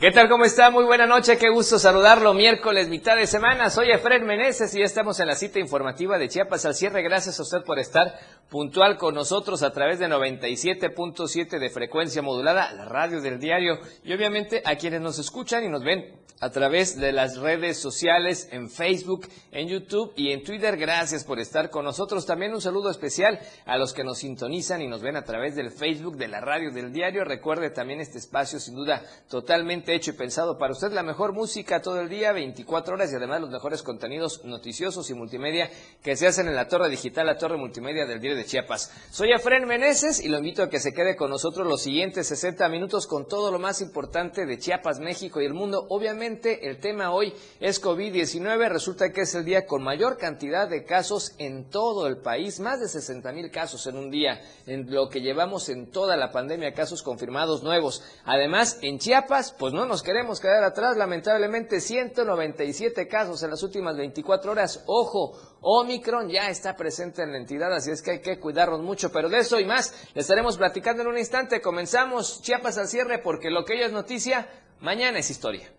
¿Qué tal? ¿Cómo está? Muy buena noche, qué gusto saludarlo. Miércoles, mitad de semana. Soy Efred Meneses y ya estamos en la cita informativa de Chiapas al cierre. Gracias a usted por estar puntual con nosotros a través de 97.7 de frecuencia modulada, la radio del diario y obviamente a quienes nos escuchan y nos ven a través de las redes sociales en Facebook, en YouTube y en Twitter. Gracias por estar con nosotros. También un saludo especial a los que nos sintonizan y nos ven a través del Facebook de la radio del diario. Recuerde también este espacio sin duda totalmente hecho y pensado para usted. La mejor música todo el día, 24 horas y además los mejores contenidos noticiosos y multimedia que se hacen en la torre digital, la torre multimedia del Diario de Chiapas. Soy Efren Meneses y lo invito a que se quede con nosotros los siguientes 60 minutos con todo lo más importante de Chiapas, México y el mundo. Obviamente el tema hoy es COVID-19. Resulta que es el día con mayor cantidad de casos en todo el país, más de 60 mil casos en un día, en lo que llevamos en toda la pandemia, casos confirmados nuevos. Además, en Chiapas, pues no nos queremos quedar atrás. Lamentablemente, 197 casos en las últimas 24 horas. Ojo, Omicron ya está presente en la entidad, así es que hay que cuidarnos mucho. Pero de eso y más le estaremos platicando en un instante. Comenzamos Chiapas al cierre porque lo que hoy es noticia, mañana es historia.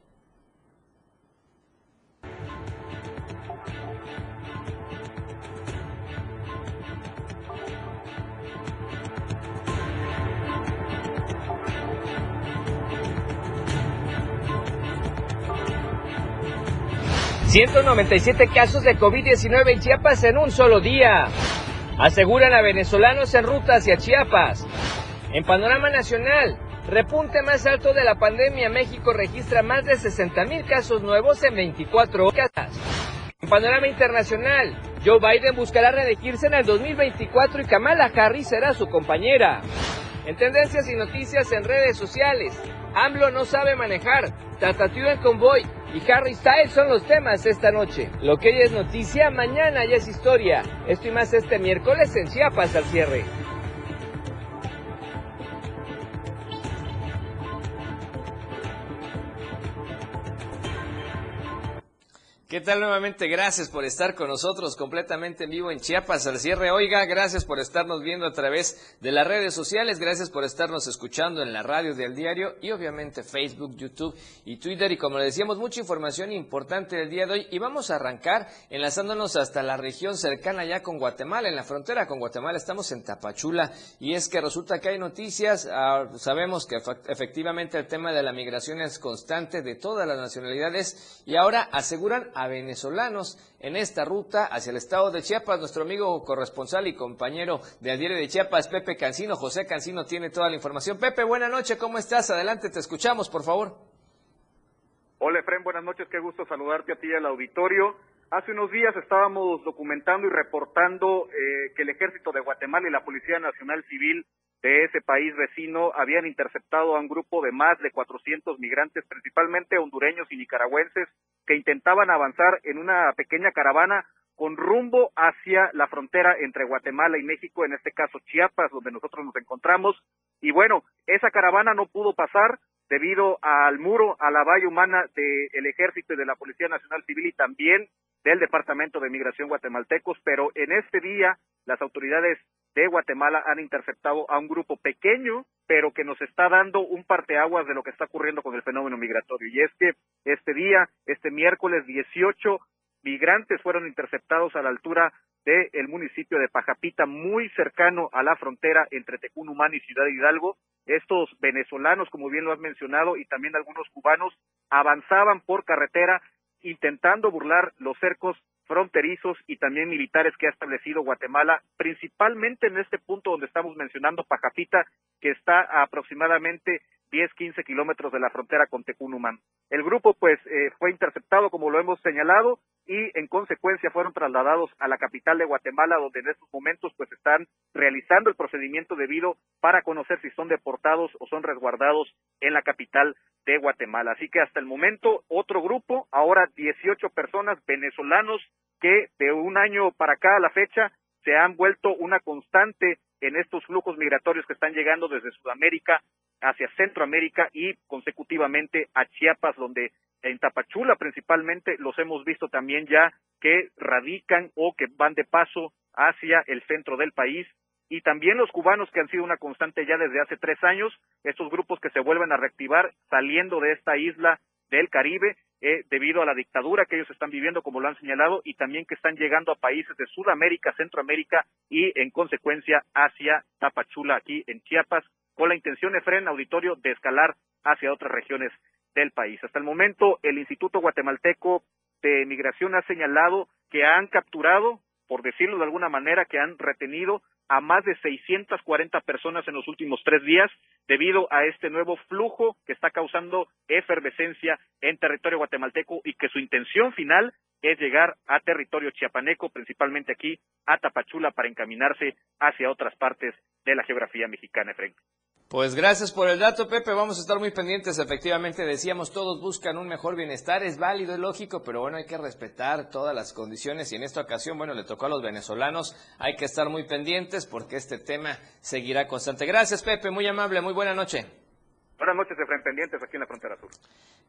197 casos de COVID-19 en Chiapas en un solo día. Aseguran a venezolanos en ruta hacia Chiapas. En panorama nacional, repunte más alto de la pandemia, México registra más de 60 mil casos nuevos en 24 horas. En panorama internacional, Joe Biden buscará reelegirse en el 2024 y Kamala Harris será su compañera. En tendencias y noticias en redes sociales, AMLO no sabe manejar, Tatatú en convoy y Harry Styles son los temas esta noche. Lo que hoy es noticia, mañana ya es historia. Esto y más este miércoles en Chiapas al cierre. ¿Qué tal nuevamente? Gracias por estar con nosotros completamente en vivo en Chiapas al cierre. Oiga, gracias por estarnos viendo a través de las redes sociales, gracias por estarnos escuchando en la radio del diario y obviamente Facebook, YouTube y Twitter. Y como le decíamos, mucha información importante del día de hoy. Y vamos a arrancar enlazándonos hasta la región cercana ya con Guatemala, en la frontera con Guatemala. Estamos en Tapachula y es que resulta que hay noticias. Ah, sabemos que efectivamente el tema de la migración es constante de todas las nacionalidades y ahora aseguran a venezolanos en esta ruta hacia el estado de Chiapas. Nuestro amigo corresponsal y compañero de Diario de Chiapas, Pepe Cancino, José Cancino, tiene toda la información. Pepe, buena noche, ¿cómo estás? Adelante, te escuchamos, por favor. Hola, Efren, buenas noches, qué gusto saludarte a ti y al auditorio. Hace unos días estábamos documentando y reportando eh, que el ejército de Guatemala y la Policía Nacional Civil de ese país vecino habían interceptado a un grupo de más de 400 migrantes, principalmente hondureños y nicaragüenses, que intentaban avanzar en una pequeña caravana con rumbo hacia la frontera entre Guatemala y México, en este caso Chiapas, donde nosotros nos encontramos. Y bueno, esa caravana no pudo pasar debido al muro, a la valla humana del ejército y de la Policía Nacional Civil y también del Departamento de Migración guatemaltecos, pero en este día las autoridades de Guatemala han interceptado a un grupo pequeño, pero que nos está dando un parteaguas de lo que está ocurriendo con el fenómeno migratorio. Y es que este día, este miércoles 18, migrantes fueron interceptados a la altura del municipio de Pajapita, muy cercano a la frontera entre Tecunumán y Ciudad Hidalgo. Estos venezolanos, como bien lo has mencionado, y también algunos cubanos, avanzaban por carretera intentando burlar los cercos fronterizos y también militares que ha establecido Guatemala, principalmente en este punto donde estamos mencionando Pajapita, que está aproximadamente 10, 15 kilómetros de la frontera con Tecunumán. El grupo, pues, eh, fue interceptado, como lo hemos señalado, y en consecuencia fueron trasladados a la capital de Guatemala, donde en estos momentos, pues, están realizando el procedimiento debido para conocer si son deportados o son resguardados en la capital de Guatemala. Así que hasta el momento, otro grupo, ahora 18 personas venezolanos que de un año para acá a la fecha se han vuelto una constante en estos flujos migratorios que están llegando desde Sudamérica hacia Centroamérica y consecutivamente a Chiapas, donde en Tapachula principalmente los hemos visto también ya que radican o que van de paso hacia el centro del país. Y también los cubanos que han sido una constante ya desde hace tres años, estos grupos que se vuelven a reactivar saliendo de esta isla del Caribe eh, debido a la dictadura que ellos están viviendo, como lo han señalado, y también que están llegando a países de Sudamérica, Centroamérica y, en consecuencia, hacia Tapachula, aquí en Chiapas, con la intención, de Efren, auditorio, de escalar hacia otras regiones del país. Hasta el momento, el Instituto Guatemalteco de Migración ha señalado que han capturado, por decirlo de alguna manera, que han retenido a más de 640 personas en los últimos tres días debido a este nuevo flujo que está causando efervescencia en territorio guatemalteco y que su intención final es llegar a territorio chiapaneco, principalmente aquí a Tapachula, para encaminarse hacia otras partes de la geografía mexicana, Efraín. Pues gracias por el dato, Pepe. Vamos a estar muy pendientes. Efectivamente, decíamos, todos buscan un mejor bienestar. Es válido, es lógico, pero bueno, hay que respetar todas las condiciones. Y en esta ocasión, bueno, le tocó a los venezolanos. Hay que estar muy pendientes porque este tema seguirá constante. Gracias, Pepe. Muy amable. Muy buena noche. Buenas noches, Efraín, pendientes aquí en la frontera sur.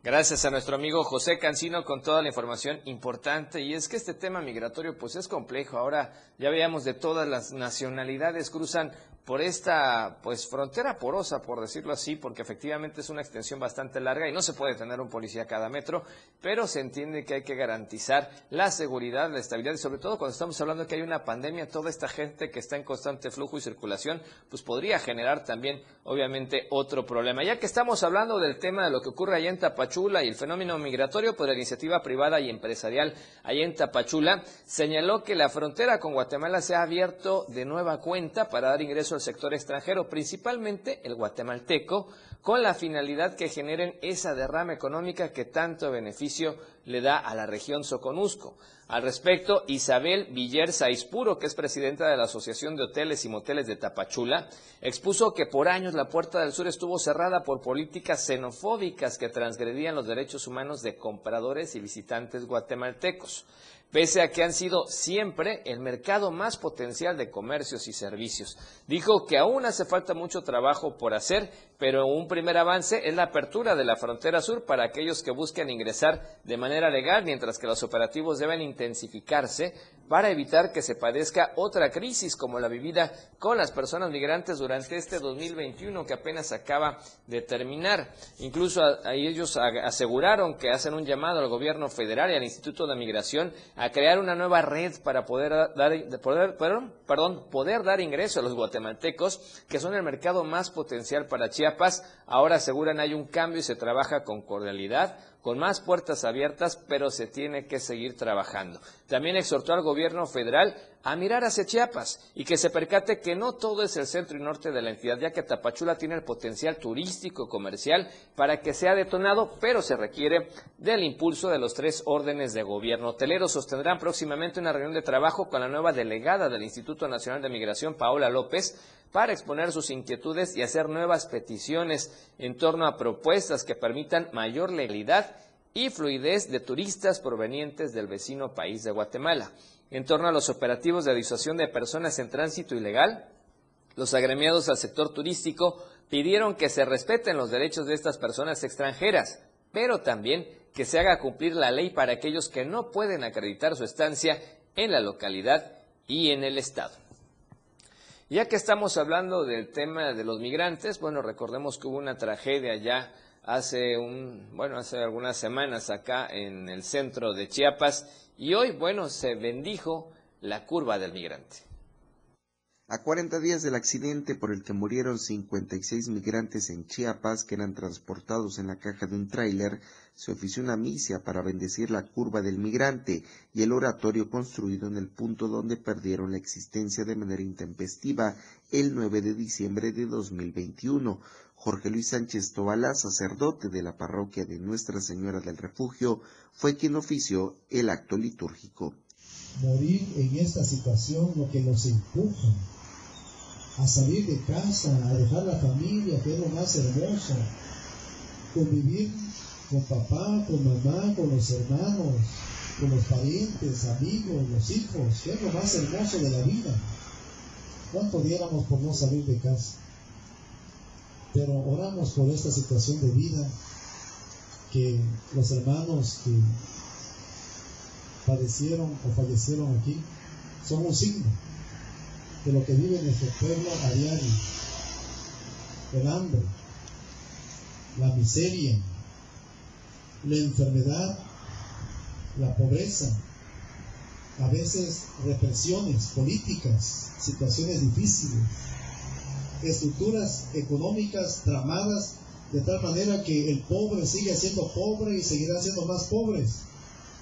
Gracias a nuestro amigo José Cancino con toda la información importante. Y es que este tema migratorio pues es complejo. Ahora ya veíamos de todas las nacionalidades cruzan por esta pues frontera porosa, por decirlo así, porque efectivamente es una extensión bastante larga y no se puede tener un policía cada metro, pero se entiende que hay que garantizar la seguridad, la estabilidad y sobre todo cuando estamos hablando de que hay una pandemia, toda esta gente que está en constante flujo y circulación, pues podría generar también obviamente otro problema. Ya que estamos hablando del tema de lo que ocurre allá en Tapachula y el fenómeno migratorio, pues la iniciativa privada y empresarial allá en Tapachula señaló que la frontera con Guatemala se ha abierto de nueva cuenta para dar ingreso sector extranjero, principalmente el guatemalteco, con la finalidad que generen esa derrama económica que tanto beneficio le da a la región Soconusco. Al respecto, Isabel Viller Saispuro, que es presidenta de la Asociación de Hoteles y Moteles de Tapachula, expuso que por años la Puerta del Sur estuvo cerrada por políticas xenofóbicas que transgredían los derechos humanos de compradores y visitantes guatemaltecos pese a que han sido siempre el mercado más potencial de comercios y servicios. Dijo que aún hace falta mucho trabajo por hacer, pero un primer avance es la apertura de la frontera sur para aquellos que busquen ingresar de manera legal, mientras que los operativos deben intensificarse para evitar que se padezca otra crisis como la vivida con las personas migrantes durante este 2021 que apenas acaba de terminar. Incluso ellos aseguraron que hacen un llamado al gobierno federal y al Instituto de Migración a crear una nueva red para poder dar, poder, perdón, poder dar ingreso a los guatemaltecos, que son el mercado más potencial para Chiapas. Ahora aseguran hay un cambio y se trabaja con cordialidad con más puertas abiertas, pero se tiene que seguir trabajando. También exhortó al gobierno federal a mirar hacia Chiapas y que se percate que no todo es el centro y norte de la entidad, ya que Tapachula tiene el potencial turístico comercial para que sea detonado, pero se requiere del impulso de los tres órdenes de gobierno. Hoteleros sostendrán próximamente una reunión de trabajo con la nueva delegada del Instituto Nacional de Migración, Paola López, para exponer sus inquietudes y hacer nuevas peticiones en torno a propuestas que permitan mayor legalidad y fluidez de turistas provenientes del vecino país de Guatemala. En torno a los operativos de disuasión de personas en tránsito ilegal, los agremiados al sector turístico pidieron que se respeten los derechos de estas personas extranjeras, pero también que se haga cumplir la ley para aquellos que no pueden acreditar su estancia en la localidad y en el Estado. Ya que estamos hablando del tema de los migrantes, bueno, recordemos que hubo una tragedia ya hace un, bueno, hace algunas semanas acá en el centro de Chiapas y hoy, bueno, se bendijo la curva del migrante. A 40 días del accidente por el que murieron 56 migrantes en Chiapas que eran transportados en la caja de un tráiler, se ofició una misa para bendecir la curva del migrante y el oratorio construido en el punto donde perdieron la existencia de manera intempestiva el 9 de diciembre de 2021. Jorge Luis Sánchez Tobalá, sacerdote de la parroquia de Nuestra Señora del Refugio, fue quien ofició el acto litúrgico. Morir en esta situación lo que nos empuja a salir de casa, a dejar la familia, que es lo más hermoso, convivir con papá, con mamá, con los hermanos, con los parientes, amigos, los hijos, que es lo más hermoso de la vida. ¿Cuánto diéramos por no salir de casa? Pero oramos por esta situación de vida, que los hermanos que padecieron o fallecieron aquí son un signo. de lo que vive nuestro pueblo a diario. El hambre, la miseria, la enfermedad, la pobreza, a veces represiones políticas, situaciones difíciles, estructuras económicas tramadas de tal manera que el pobre sigue siendo pobre y seguirá siendo más pobres,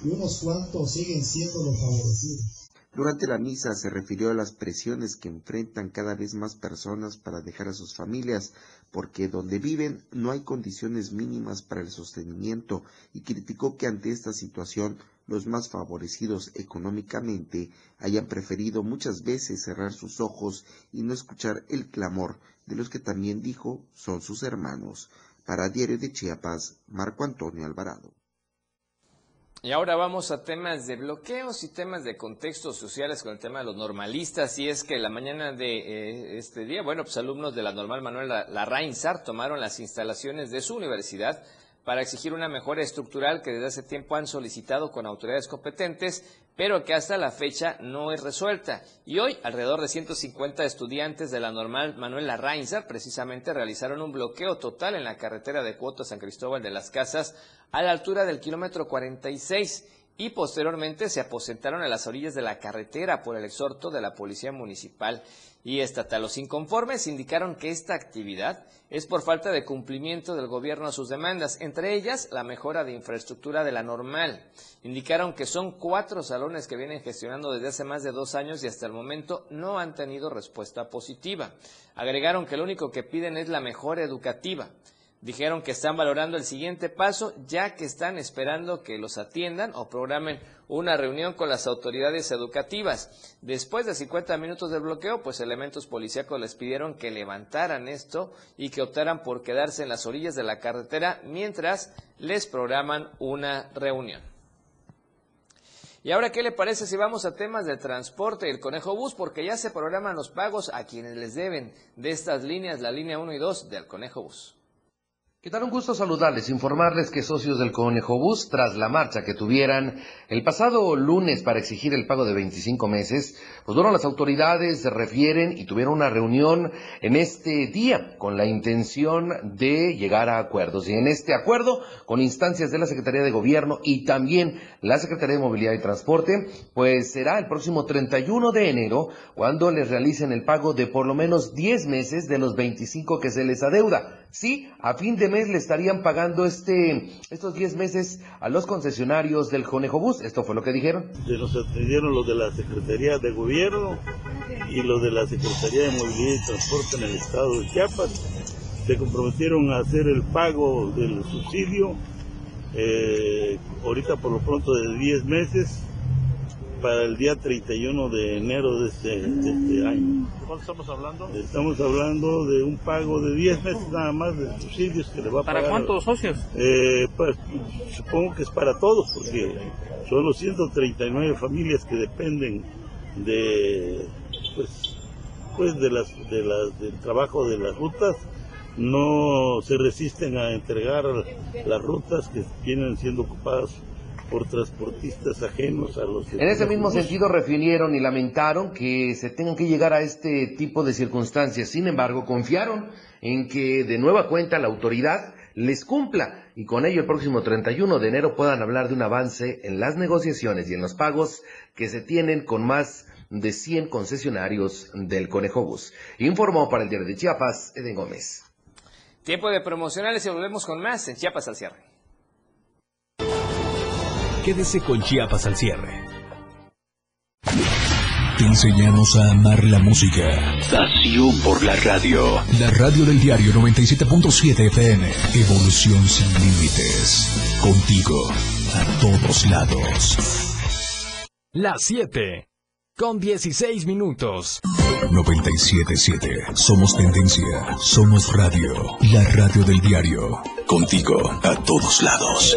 y unos cuantos siguen siendo los favorecidos. Durante la misa se refirió a las presiones que enfrentan cada vez más personas para dejar a sus familias, porque donde viven no hay condiciones mínimas para el sostenimiento y criticó que ante esta situación los más favorecidos económicamente hayan preferido muchas veces cerrar sus ojos y no escuchar el clamor de los que también dijo son sus hermanos. Para Diario de Chiapas, Marco Antonio Alvarado. Y ahora vamos a temas de bloqueos y temas de contextos sociales con el tema de los normalistas. Y es que la mañana de eh, este día, bueno, pues alumnos de la normal Manuel Larrainzar tomaron las instalaciones de su universidad para exigir una mejora estructural que desde hace tiempo han solicitado con autoridades competentes, pero que hasta la fecha no es resuelta. Y hoy, alrededor de 150 estudiantes de la normal Manuel Larrainzar precisamente realizaron un bloqueo total en la carretera de Cuoto San Cristóbal de las Casas a la altura del kilómetro 46 y posteriormente se aposentaron a las orillas de la carretera por el exhorto de la Policía Municipal y estatal. Los inconformes indicaron que esta actividad es por falta de cumplimiento del gobierno a sus demandas, entre ellas la mejora de infraestructura de la normal. Indicaron que son cuatro salones que vienen gestionando desde hace más de dos años y hasta el momento no han tenido respuesta positiva. Agregaron que lo único que piden es la mejora educativa. Dijeron que están valorando el siguiente paso, ya que están esperando que los atiendan o programen una reunión con las autoridades educativas. Después de 50 minutos de bloqueo, pues elementos policíacos les pidieron que levantaran esto y que optaran por quedarse en las orillas de la carretera mientras les programan una reunión. Y ahora, ¿qué le parece si vamos a temas de transporte y el Conejo Bus? Porque ya se programan los pagos a quienes les deben de estas líneas, la línea 1 y 2 del Conejo Bus. ¿Qué tal? Un gusto saludarles, informarles que socios del Conejo Bus, tras la marcha que tuvieran el pasado lunes para exigir el pago de 25 meses, pues bueno, las autoridades se refieren y tuvieron una reunión en este día con la intención de llegar a acuerdos. Y en este acuerdo, con instancias de la Secretaría de Gobierno y también la Secretaría de Movilidad y Transporte, pues será el próximo 31 de enero cuando les realicen el pago de por lo menos 10 meses de los 25 que se les adeuda. Sí, a fin de mes le estarían pagando este, estos 10 meses a los concesionarios del Conejo Bus. Esto fue lo que dijeron. Nos atendieron los de la Secretaría de Gobierno y los de la Secretaría de Movilidad y Transporte en el estado de Chiapas. Se comprometieron a hacer el pago del subsidio, eh, ahorita por lo pronto de 10 meses para el día 31 de enero de este, de este año. ¿Cuánto estamos hablando? Estamos hablando de un pago de 10 meses nada más de subsidios que le va a pagar. ¿Para cuántos socios? Eh, pues, supongo que es para todos, porque son los 139 familias que dependen de, pues, pues de las, de las, del trabajo de las rutas no se resisten a entregar las rutas que vienen siendo ocupadas por transportistas ajenos a los... En ese mismo sentido refirieron y lamentaron que se tengan que llegar a este tipo de circunstancias. Sin embargo, confiaron en que de nueva cuenta la autoridad les cumpla y con ello el próximo 31 de enero puedan hablar de un avance en las negociaciones y en los pagos que se tienen con más de 100 concesionarios del Conejo Bus. Informó para el Diario de Chiapas, Eden Gómez. Tiempo de promocionales y volvemos con más en Chiapas al cierre. Quédese con Chiapas al cierre. Te enseñamos a amar la música. Pasión por la radio. La radio del diario 97.7 FM. Evolución sin límites. Contigo, a todos lados. Las 7. Con 16 minutos. 97.7. Somos tendencia. Somos radio. La radio del diario. Contigo, a todos lados.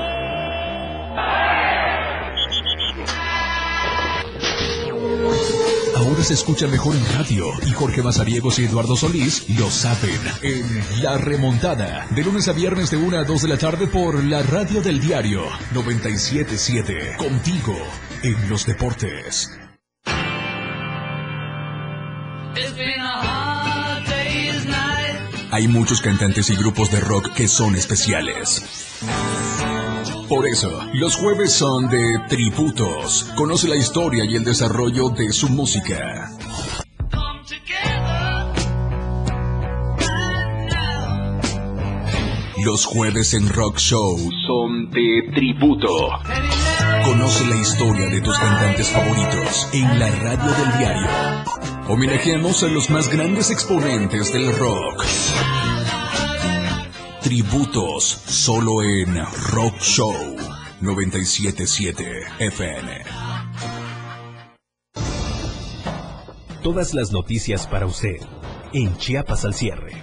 Ahora se escucha mejor en radio y Jorge Mazariegos y Eduardo Solís lo saben en La Remontada, de lunes a viernes de 1 a 2 de la tarde por la radio del diario 977, contigo en los deportes. Hay muchos cantantes y grupos de rock que son especiales. Por eso, los jueves son de tributos. Conoce la historia y el desarrollo de su música. Los jueves en Rock Show son de tributo. Conoce la historia de tus cantantes favoritos en la radio del diario. Homenajeamos a los más grandes exponentes del rock. Tributos solo en Rock Show 977 FM. Todas las noticias para usted en Chiapas al cierre.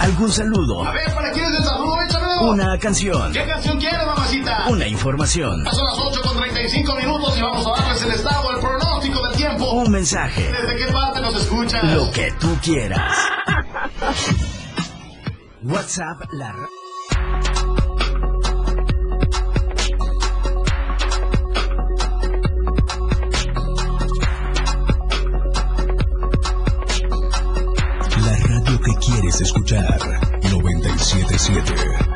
¿Algún saludo? A ver, ¿para quién es el saludo? Échame. Una canción. ¿Qué canción quieres, mamacita? Una información. Son las 8 con 35 minutos y vamos a darles el estado, el pronóstico del tiempo. Un mensaje. ¿Desde qué parte nos escuchas? Lo que tú quieras. WhatsApp la La radio que quieres escuchar 977.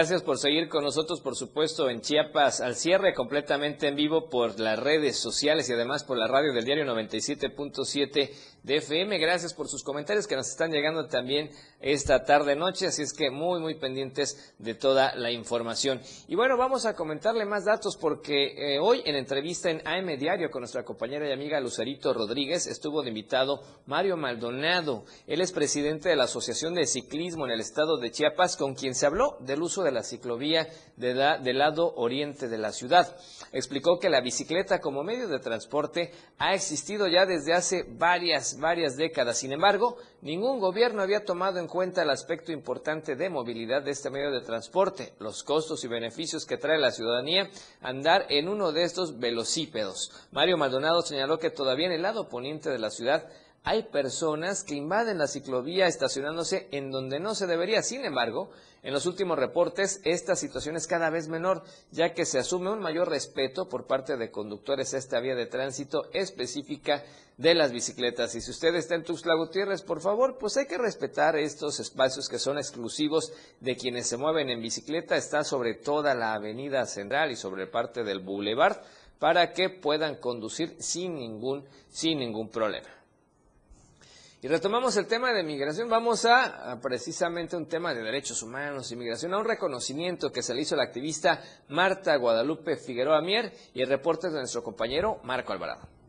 Gracias por seguir con nosotros, por supuesto, en Chiapas al cierre, completamente en vivo por las redes sociales y además por la radio del diario 97.7 de FM. Gracias por sus comentarios que nos están llegando también esta tarde noche, así es que muy muy pendientes de toda la información. Y bueno, vamos a comentarle más datos porque eh, hoy en entrevista en AM Diario con nuestra compañera y amiga Lucerito Rodríguez estuvo de invitado Mario Maldonado. Él es presidente de la Asociación de Ciclismo en el estado de Chiapas, con quien se habló del uso de la ciclovía de la- del lado oriente de la ciudad. Explicó que la bicicleta como medio de transporte ha existido ya desde hace varias, varias décadas. Sin embargo, ningún gobierno había tomado en cuenta el aspecto importante de movilidad de este medio de transporte, los costos y beneficios que trae la ciudadanía andar en uno de estos velocípedos. Mario Maldonado señaló que todavía en el lado poniente de la ciudad hay personas que invaden la ciclovía estacionándose en donde no se debería. Sin embargo, en los últimos reportes esta situación es cada vez menor, ya que se asume un mayor respeto por parte de conductores a esta vía de tránsito específica de las bicicletas. Y si usted está en Tuxtla Gutiérrez, por favor, pues hay que respetar estos espacios que son exclusivos de quienes se mueven en bicicleta. Está sobre toda la avenida central y sobre parte del boulevard para que puedan conducir sin ningún, sin ningún problema. Y retomamos el tema de migración. Vamos a, precisamente un tema de derechos humanos y migración, a un reconocimiento que se le hizo a la activista Marta Guadalupe Figueroa Mier y el reporte de nuestro compañero Marco Alvarado.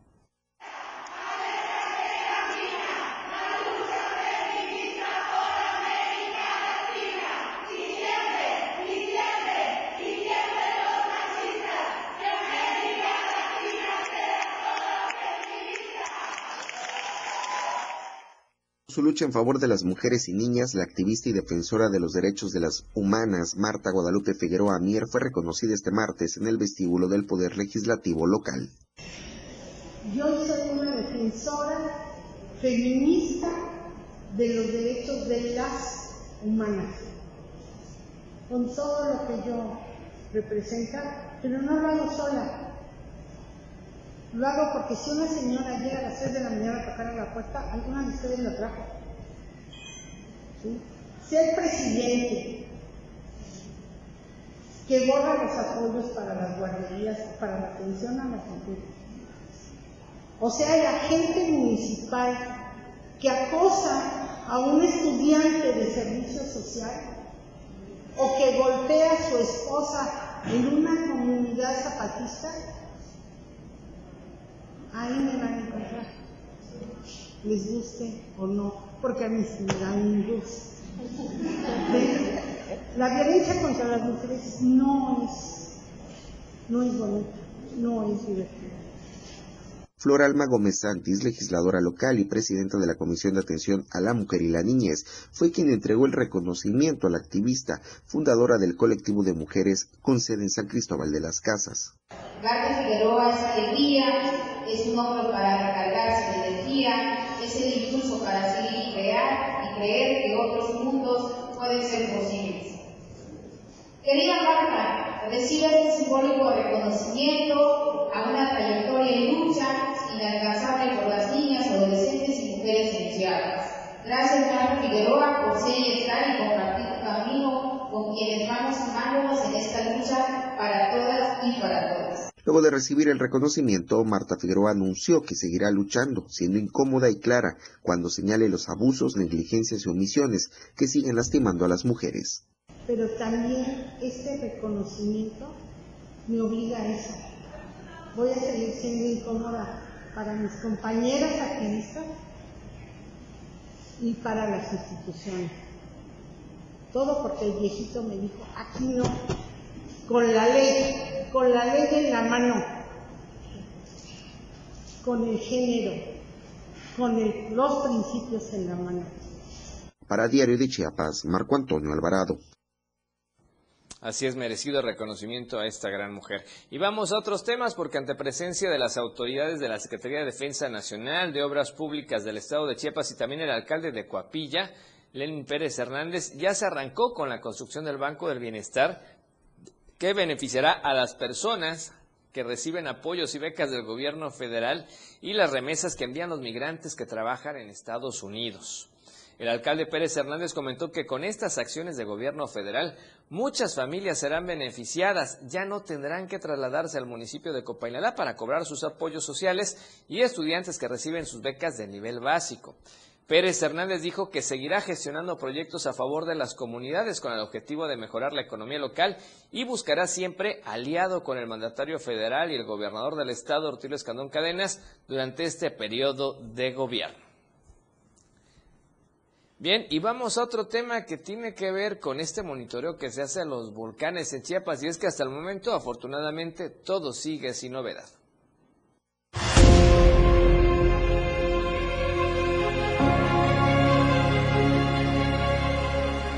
Su lucha en favor de las mujeres y niñas, la activista y defensora de los derechos de las humanas, Marta Guadalupe Figueroa Mier, fue reconocida este martes en el vestíbulo del Poder Legislativo local. Yo soy una defensora feminista de los derechos de las humanas, con todo lo que yo representa, pero no lo hago sola. Lo hago porque si una señora llega a las 3 de la mañana a tocar a la puerta, alguna de ustedes la trajo. ¿Sí? Ser presidente, que borra los apoyos para las guarderías, para la atención a la gente. O sea, el agente municipal que acosa a un estudiante de servicio social o que golpea a su esposa en una comunidad zapatista, ahí me van a encontrar, les guste o no, porque a mí sí me dan un gusto. La violencia contra las mujeres no es, no es bonita, no es divertida. Flor Alma Gómez Santis, legisladora local y presidenta de la Comisión de Atención a la Mujer y la Niñez, fue quien entregó el reconocimiento a la activista, fundadora del colectivo de mujeres con sede en San Cristóbal de las Casas. Marta Figueroa es alegría, es un hombre para recargarse de energía, es el impulso para seguir y crear y creer que otros mundos pueden ser posibles. Querida Marta, recibe este simbólico reconocimiento a una trayectoria en lucha inalcanzable por las niñas, adolescentes y mujeres en Chiapas. Gracias, Marta Figueroa, por ser y estar y compartir tu camino con quienes vamos a en esta lucha para todas y para todas. Luego de recibir el reconocimiento, Marta Figueroa anunció que seguirá luchando, siendo incómoda y clara cuando señale los abusos, negligencias y omisiones que siguen lastimando a las mujeres. Pero también este reconocimiento me obliga a eso. Voy a seguir siendo incómoda para mis compañeras activistas y para las instituciones. Todo porque el viejito me dijo, aquí no, con la ley, con la ley en la mano, con el género, con los principios en la mano. Para Diario de Chiapas, Marco Antonio Alvarado. Así es merecido reconocimiento a esta gran mujer. Y vamos a otros temas porque ante presencia de las autoridades de la Secretaría de Defensa Nacional de Obras Públicas del Estado de Chiapas y también el alcalde de Coapilla, Lenin Pérez Hernández, ya se arrancó con la construcción del Banco del Bienestar que beneficiará a las personas que reciben apoyos y becas del gobierno federal y las remesas que envían los migrantes que trabajan en Estados Unidos. El alcalde Pérez Hernández comentó que con estas acciones de gobierno federal muchas familias serán beneficiadas, ya no tendrán que trasladarse al municipio de Copainalá para cobrar sus apoyos sociales y estudiantes que reciben sus becas de nivel básico. Pérez Hernández dijo que seguirá gestionando proyectos a favor de las comunidades con el objetivo de mejorar la economía local y buscará siempre aliado con el mandatario federal y el gobernador del estado, Ortilio Escandón Cadenas, durante este periodo de gobierno. Bien, y vamos a otro tema que tiene que ver con este monitoreo que se hace a los volcanes en Chiapas y es que hasta el momento, afortunadamente, todo sigue sin novedad.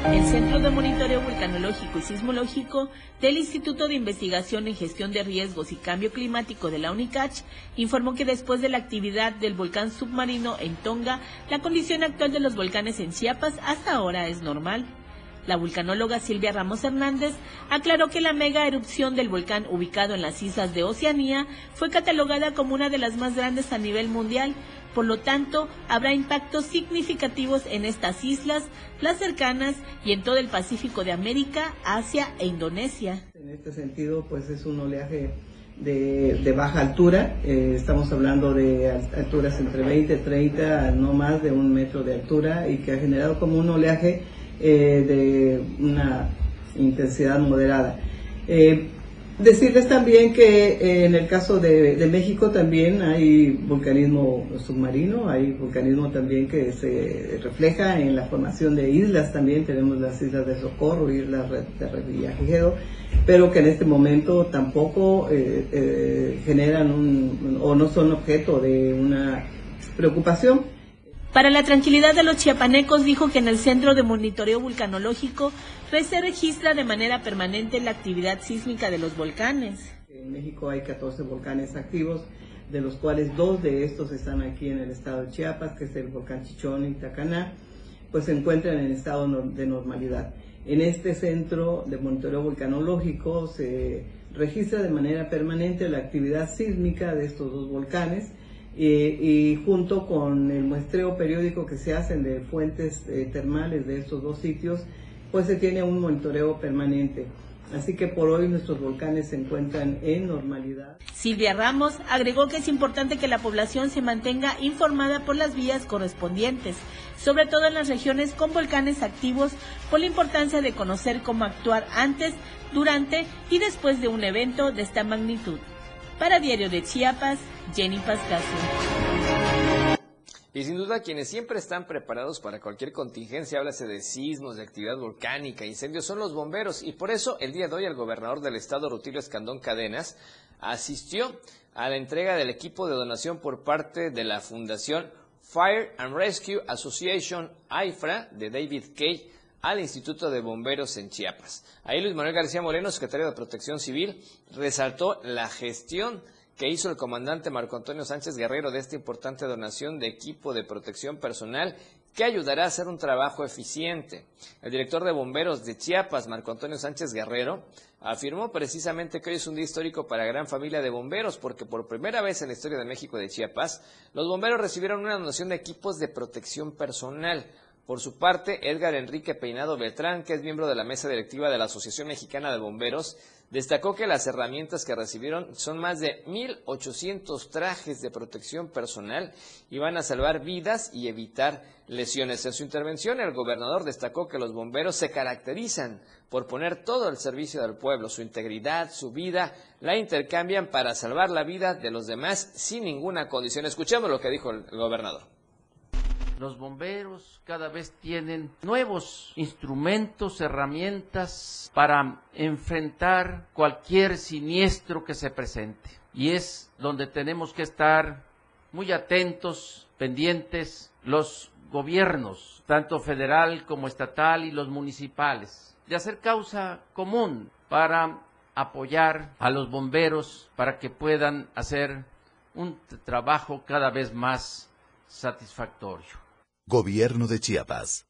El Centro de Monitoreo Vulcanológico y Sismológico del Instituto de Investigación en Gestión de Riesgos y Cambio Climático de la UNICACH informó que después de la actividad del volcán submarino en Tonga, la condición actual de los volcanes en Chiapas hasta ahora es normal. La vulcanóloga Silvia Ramos Hernández aclaró que la mega erupción del volcán ubicado en las islas de Oceanía fue catalogada como una de las más grandes a nivel mundial, por lo tanto habrá impactos significativos en estas islas, las cercanas y en todo el Pacífico de América, Asia e Indonesia. En este sentido, pues es un oleaje de, baja altura, eh, estamos hablando de alturas entre 20 y 30, no más de un metro de altura y que ha generado como un oleaje eh, de una intensidad moderada. Eh, decirles también que eh, en el caso de, México también hay vulcanismo submarino, hay vulcanismo también que se refleja en la formación de islas también, tenemos las islas de Socorro, islas de Revillagigedo, pero que en este momento tampoco generan un, o no son objeto de una preocupación. Para la tranquilidad de los chiapanecos, dijo que en el Centro de Monitoreo Vulcanológico se registra de manera permanente la actividad sísmica de los volcanes. En México hay 14 volcanes activos, de los cuales dos de estos están aquí en el estado de Chiapas, que es el volcán Chichón y Tacaná, pues se encuentran en estado de normalidad. En este centro de monitoreo vulcanológico se registra de manera permanente la actividad sísmica de estos dos volcanes, y junto con el muestreo periódico que se hacen de fuentes eh, termales de estos dos sitios, pues se tiene un monitoreo permanente. Así que por hoy nuestros volcanes se encuentran en normalidad. Silvia Ramos agregó que es importante que la población se mantenga informada por las vías correspondientes, sobre todo en las regiones con volcanes activos, por la importancia de conocer cómo actuar antes, durante y después de un evento de esta magnitud. Para Diario de Chiapas, Jenny Pascasio. Y sin duda quienes siempre están preparados para cualquier contingencia, háblase de sismos, de actividad volcánica, incendios, son los bomberos. Y por eso el día de hoy el gobernador del estado, Rutilio Escandón Cadenas, asistió a la entrega del equipo de donación por parte de la Fundación Fire and Rescue Association, AIFRA, de David Kay, al Instituto de Bomberos en Chiapas. Ahí Luis Manuel García Moreno, secretario de Protección Civil, resaltó la gestión que hizo el comandante Marco Antonio Sánchez Guerrero de esta importante donación de equipo de protección personal que ayudará a hacer un trabajo eficiente. El director de bomberos de Chiapas, Marco Antonio Sánchez Guerrero, afirmó precisamente que hoy es un día histórico para la gran familia de bomberos, porque por primera vez en la historia de México de Chiapas, los bomberos recibieron una donación de equipos de protección personal. Por su parte, Edgar Enrique Peinado Beltrán, que es miembro de la mesa directiva de la Asociación Mexicana de Bomberos, Destacó que las herramientas que recibieron son más de 1.800 trajes de protección personal y van a salvar vidas y evitar lesiones. En su intervención, el gobernador destacó que los bomberos se caracterizan por poner todo al servicio del pueblo, su integridad, su vida, la intercambian para salvar la vida de los demás sin ninguna condición. Escuchemos lo que dijo el gobernador. Los bomberos cada vez tienen nuevos instrumentos, herramientas para enfrentar cualquier siniestro que se presente. Y es donde tenemos que estar muy atentos, pendientes, los gobiernos, tanto federal como estatal y los municipales, de hacer causa común para apoyar a los bomberos para que puedan hacer un trabajo cada vez más satisfactorio. Gobierno de Chiapas.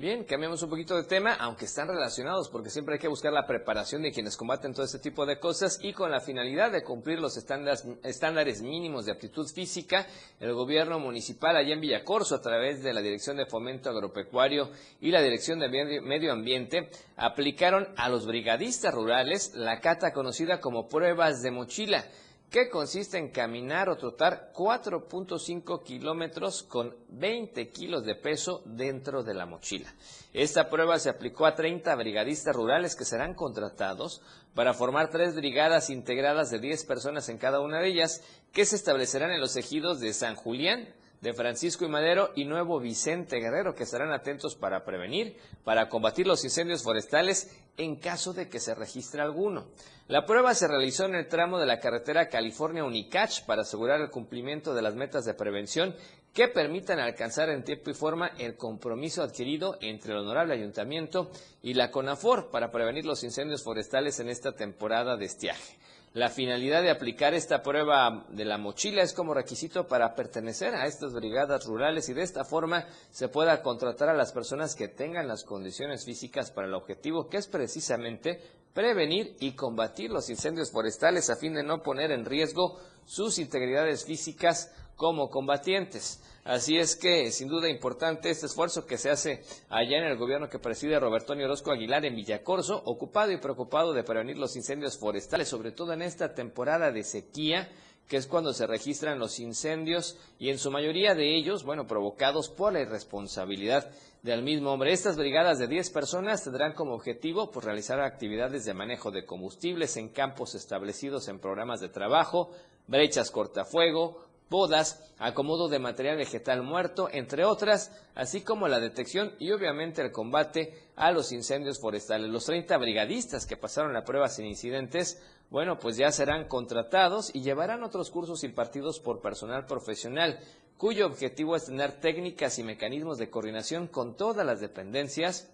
Bien, cambiamos un poquito de tema, aunque están relacionados, porque siempre hay que buscar la preparación de quienes combaten todo este tipo de cosas y con la finalidad de cumplir los estándares, estándares mínimos de aptitud física, el gobierno municipal allá en Villacorso, a través de la Dirección de Fomento Agropecuario y la Dirección de Medio Ambiente, aplicaron a los brigadistas rurales la cata conocida como pruebas de mochila que consiste en caminar o trotar 4.5 kilómetros con 20 kilos de peso dentro de la mochila. Esta prueba se aplicó a 30 brigadistas rurales que serán contratados para formar tres brigadas integradas de 10 personas en cada una de ellas, que se establecerán en los ejidos de San Julián, de Francisco y Madero y Nuevo Vicente Guerrero, que estarán atentos para prevenir, para combatir los incendios forestales en caso de que se registre alguno. La prueba se realizó en el tramo de la carretera California-Unicach para asegurar el cumplimiento de las metas de prevención que permitan alcanzar en tiempo y forma el compromiso adquirido entre el honorable ayuntamiento y la CONAFOR para prevenir los incendios forestales en esta temporada de estiaje. La finalidad de aplicar esta prueba de la mochila es como requisito para pertenecer a estas brigadas rurales y de esta forma se pueda contratar a las personas que tengan las condiciones físicas para el objetivo que es precisamente prevenir y combatir los incendios forestales a fin de no poner en riesgo sus integridades físicas como combatientes. Así es que, sin duda, importante este esfuerzo que se hace allá en el gobierno que preside Roberto Orozco Aguilar en Villacorso, ocupado y preocupado de prevenir los incendios forestales, sobre todo en esta temporada de sequía, que es cuando se registran los incendios y en su mayoría de ellos, bueno, provocados por la irresponsabilidad del mismo hombre. Estas brigadas de 10 personas tendrán como objetivo pues, realizar actividades de manejo de combustibles en campos establecidos en programas de trabajo, brechas cortafuego, bodas, acomodo de material vegetal muerto, entre otras, así como la detección y obviamente el combate a los incendios forestales. Los 30 brigadistas que pasaron la prueba sin incidentes, bueno, pues ya serán contratados y llevarán otros cursos impartidos por personal profesional, cuyo objetivo es tener técnicas y mecanismos de coordinación con todas las dependencias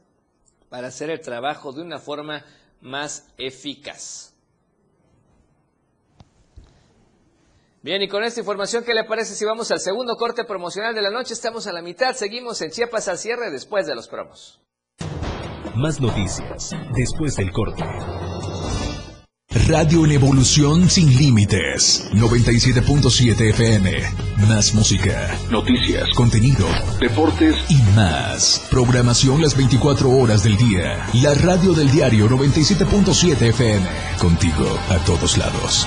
para hacer el trabajo de una forma más eficaz. Bien, y con esta información, ¿qué le parece si vamos al segundo corte promocional de la noche? Estamos a la mitad, seguimos en Chiapas al cierre después de los promos. Más noticias después del corte. Radio en evolución sin límites. 97.7 FM. Más música, noticias, contenido, deportes y más. Programación las 24 horas del día. La radio del diario 97.7 FM. Contigo a todos lados.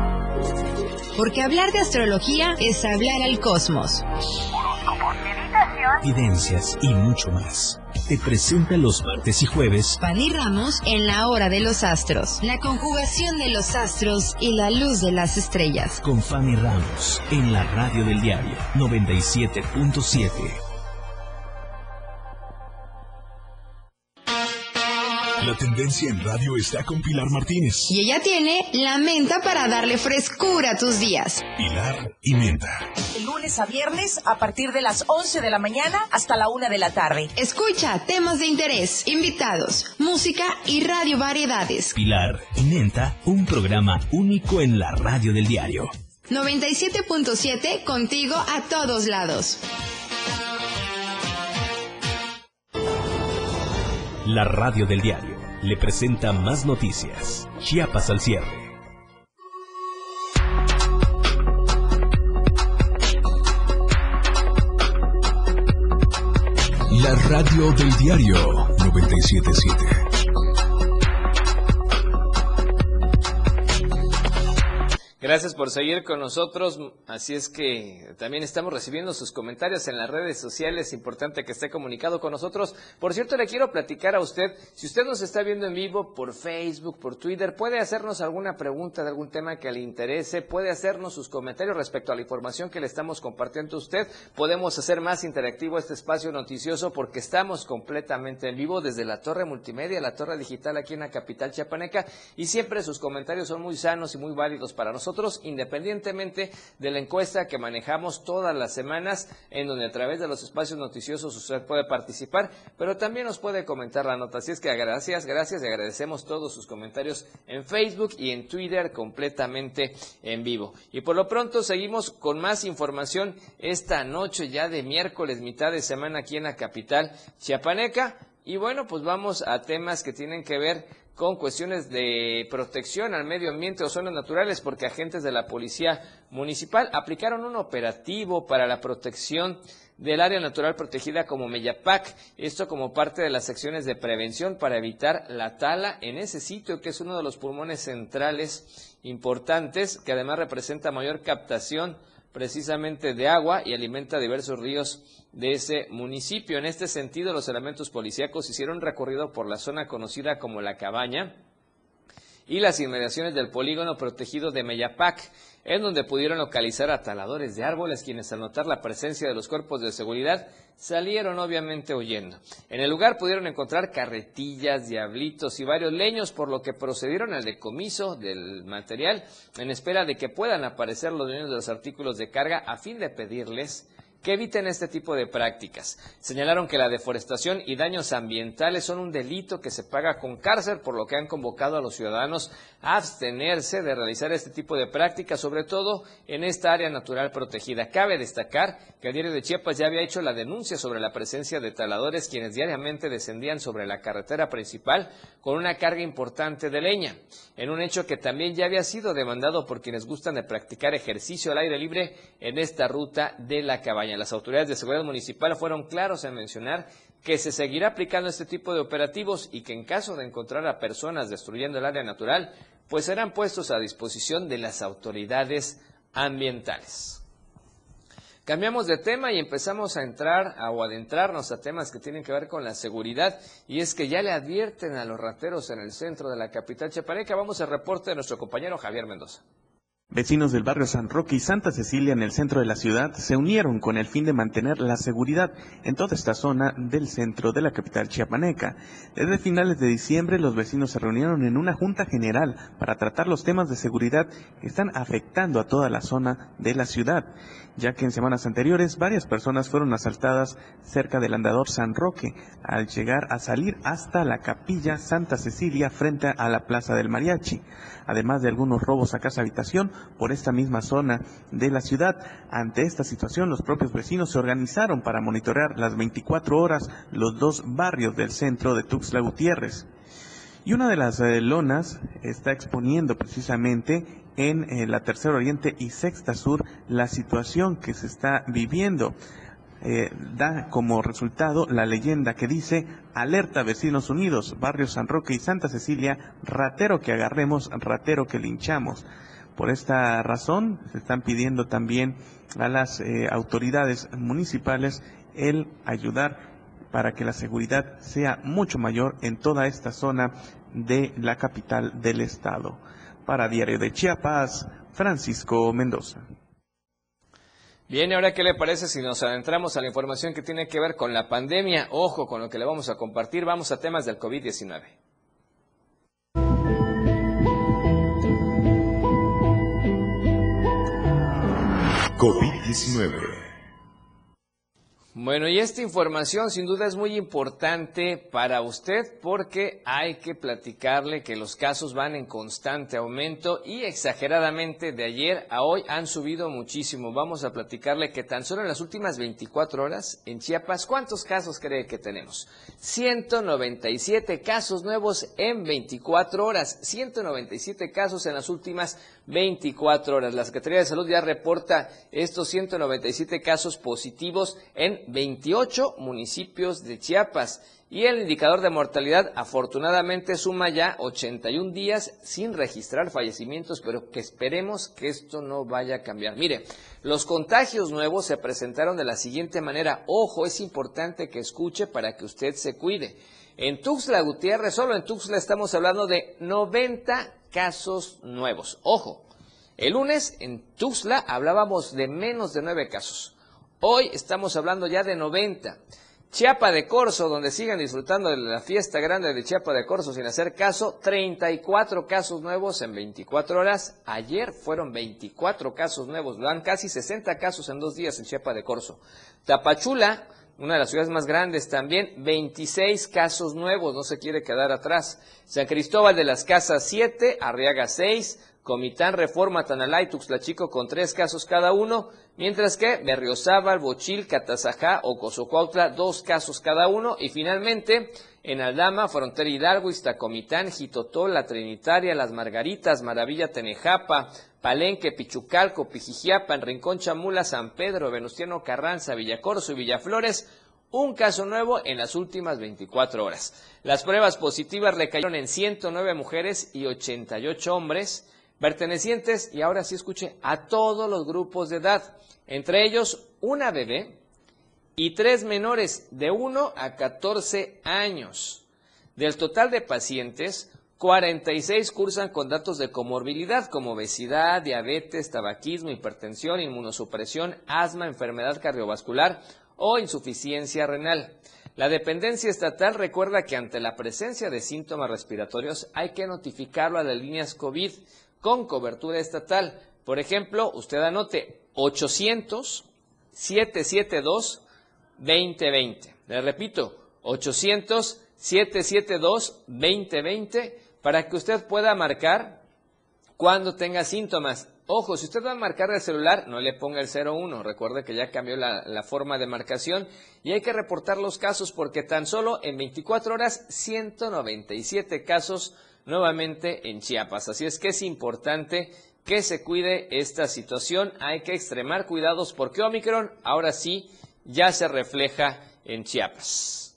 Porque hablar de astrología es hablar al cosmos. Evidencias y mucho más. Te presenta los martes y jueves Fanny Ramos en la hora de los astros. La conjugación de los astros y la luz de las estrellas. con Fanny Ramos en la radio del diario 97.7. La tendencia en radio está con Pilar Martínez. Y ella tiene la menta para darle frescura a tus días. Pilar y Menta. De lunes a viernes a partir de las 11 de la mañana hasta la 1 de la tarde. Escucha temas de interés, invitados, música y radio variedades. Pilar y Menta, un programa único en la radio del diario. 97.7 contigo a todos lados. La radio del diario le presenta más noticias. Chiapas al cierre. La radio del diario 977. Gracias por seguir con nosotros. Así es que también estamos recibiendo sus comentarios en las redes sociales. Importante que esté comunicado con nosotros. Por cierto, le quiero platicar a usted, si usted nos está viendo en vivo por Facebook, por Twitter, puede hacernos alguna pregunta de algún tema que le interese, puede hacernos sus comentarios respecto a la información que le estamos compartiendo a usted. Podemos hacer más interactivo este espacio noticioso porque estamos completamente en vivo desde la torre multimedia, la torre digital aquí en la capital chiapaneca y siempre sus comentarios son muy sanos y muy válidos para nosotros, independientemente de la encuesta que manejamos todas las semanas, en donde a través de los espacios noticiosos usted puede participar, pero también nos puede comentar la nota. Así es que gracias, gracias y agradecemos todos sus comentarios en Facebook y en Twitter completamente en vivo. Y por lo pronto seguimos con más información esta noche ya de miércoles, mitad de semana aquí en la capital chiapaneca. Y bueno, pues vamos a temas que tienen que ver con cuestiones de protección al medio ambiente o zonas naturales, porque agentes de la Policía Municipal aplicaron un operativo para la protección del área natural protegida como Meyapac, esto como parte de las acciones de prevención para evitar la tala en ese sitio que es uno de los pulmones centrales importantes, que además representa mayor captación precisamente de agua y alimenta diversos ríos de ese municipio. En este sentido, los elementos policíacos hicieron recorrido por la zona conocida como La Cabaña y las inmediaciones del polígono protegido de Meyapac, en donde pudieron localizar a taladores de árboles quienes al notar la presencia de los cuerpos de seguridad salieron obviamente huyendo. En el lugar pudieron encontrar carretillas, diablitos y varios leños, por lo que procedieron al decomiso del material en espera de que puedan aparecer los dueños de los artículos de carga a fin de pedirles que eviten este tipo de prácticas. Señalaron que la deforestación y daños ambientales son un delito que se paga con cárcel, por lo que han convocado a los ciudadanos a abstenerse de realizar este tipo de prácticas, sobre todo en esta área natural protegida. Cabe destacar que el diario de Chiapas ya había hecho la denuncia sobre la presencia de taladores quienes diariamente descendían sobre la carretera principal con una carga importante de leña, en un hecho que también ya había sido demandado por quienes gustan de practicar ejercicio al aire libre en esta ruta de la cabaña. Las autoridades de seguridad municipal fueron claros en mencionar que se seguirá aplicando este tipo de operativos y que en caso de encontrar a personas destruyendo el área natural, pues serán puestos a disposición de las autoridades ambientales. Cambiamos de tema y empezamos a entrar o adentrarnos a temas que tienen que ver con la seguridad y es que ya le advierten a los rateros en el centro de la capital chapaneca. Vamos al reporte de nuestro compañero Javier Mendoza. Vecinos del barrio San Roque y Santa Cecilia en el centro de la ciudad se unieron con el fin de mantener la seguridad en toda esta zona del centro de la capital chiapaneca. Desde finales de diciembre los vecinos se reunieron en una junta general para tratar los temas de seguridad que están afectando a toda la zona de la ciudad, ya que en semanas anteriores varias personas fueron asaltadas cerca del andador San Roque al llegar a salir hasta la capilla Santa Cecilia frente a la Plaza del Mariachi, además de algunos robos a casa habitación por esta misma zona de la ciudad. Ante esta situación, los propios vecinos se organizaron para monitorear las 24 horas los dos barrios del centro de Tuxtla Gutiérrez. Y una de las eh, lonas está exponiendo precisamente en eh, la Tercera Oriente y Sexta Sur la situación que se está viviendo. Eh, da como resultado la leyenda que dice Alerta Vecinos Unidos, Barrio San Roque y Santa Cecilia, ratero que agarremos, ratero que linchamos. Por esta razón, se están pidiendo también a las eh, autoridades municipales el ayudar para que la seguridad sea mucho mayor en toda esta zona de la capital del estado. Para Diario de Chiapas, Francisco Mendoza. Bien, ahora qué le parece si nos adentramos a la información que tiene que ver con la pandemia? Ojo con lo que le vamos a compartir, vamos a temas del COVID-19. COVID-19 bueno, y esta información sin duda es muy importante para usted porque hay que platicarle que los casos van en constante aumento y exageradamente de ayer a hoy han subido muchísimo. Vamos a platicarle que tan solo en las últimas 24 horas en Chiapas, ¿cuántos casos cree que tenemos? 197 casos nuevos en 24 horas, 197 casos en las últimas 24 horas. La Secretaría de Salud ya reporta estos 197 casos positivos en 28 municipios de Chiapas y el indicador de mortalidad afortunadamente suma ya 81 días sin registrar fallecimientos, pero que esperemos que esto no vaya a cambiar. Mire, los contagios nuevos se presentaron de la siguiente manera. Ojo, es importante que escuche para que usted se cuide. En Tuxtla Gutiérrez, solo en Tuxtla estamos hablando de 90 casos nuevos. Ojo, el lunes en Tuxtla hablábamos de menos de 9 casos. Hoy estamos hablando ya de 90. Chiapa de Corzo, donde sigan disfrutando de la fiesta grande de Chiapa de Corzo sin hacer caso, 34 casos nuevos en 24 horas. Ayer fueron 24 casos nuevos, dan casi 60 casos en dos días en Chiapa de Corzo. Tapachula, una de las ciudades más grandes también, 26 casos nuevos, no se quiere quedar atrás. San Cristóbal de las Casas 7, Arriaga 6, Comitán, Reforma, Tanalá y Tuxtlachico con tres casos cada uno, mientras que Berriozábal, Bochil, Catazajá o Cozocuautla dos casos cada uno, y finalmente en Aldama, Frontera Hidalgo, Iztacomitán, Jitotó, La Trinitaria, Las Margaritas, Maravilla, Tenejapa, Palenque, Pichucalco, Pijijiapa, en Rincón Chamula, San Pedro, Venustiano Carranza, Villacorso y Villaflores, un caso nuevo en las últimas 24 horas. Las pruebas positivas recayeron en 109 mujeres y 88 hombres, pertenecientes, y ahora sí escuche, a todos los grupos de edad, entre ellos una bebé y tres menores de 1 a 14 años. Del total de pacientes, 46 cursan con datos de comorbilidad como obesidad, diabetes, tabaquismo, hipertensión, inmunosupresión, asma, enfermedad cardiovascular o insuficiencia renal. La dependencia estatal recuerda que ante la presencia de síntomas respiratorios hay que notificarlo a las líneas COVID con cobertura estatal. Por ejemplo, usted anote 800 800-772-2020. Le repito, 800-772-2020 para que usted pueda marcar cuando tenga síntomas. Ojo, si usted va a marcar el celular, no le ponga el 01. Recuerde que ya cambió la, la, forma de marcación y hay que reportar los casos porque tan solo en 24 horas 197 casos nuevamente en Chiapas. Así es que es importante que se cuide esta situación. Hay que extremar cuidados porque Omicron ahora sí ya se refleja en Chiapas.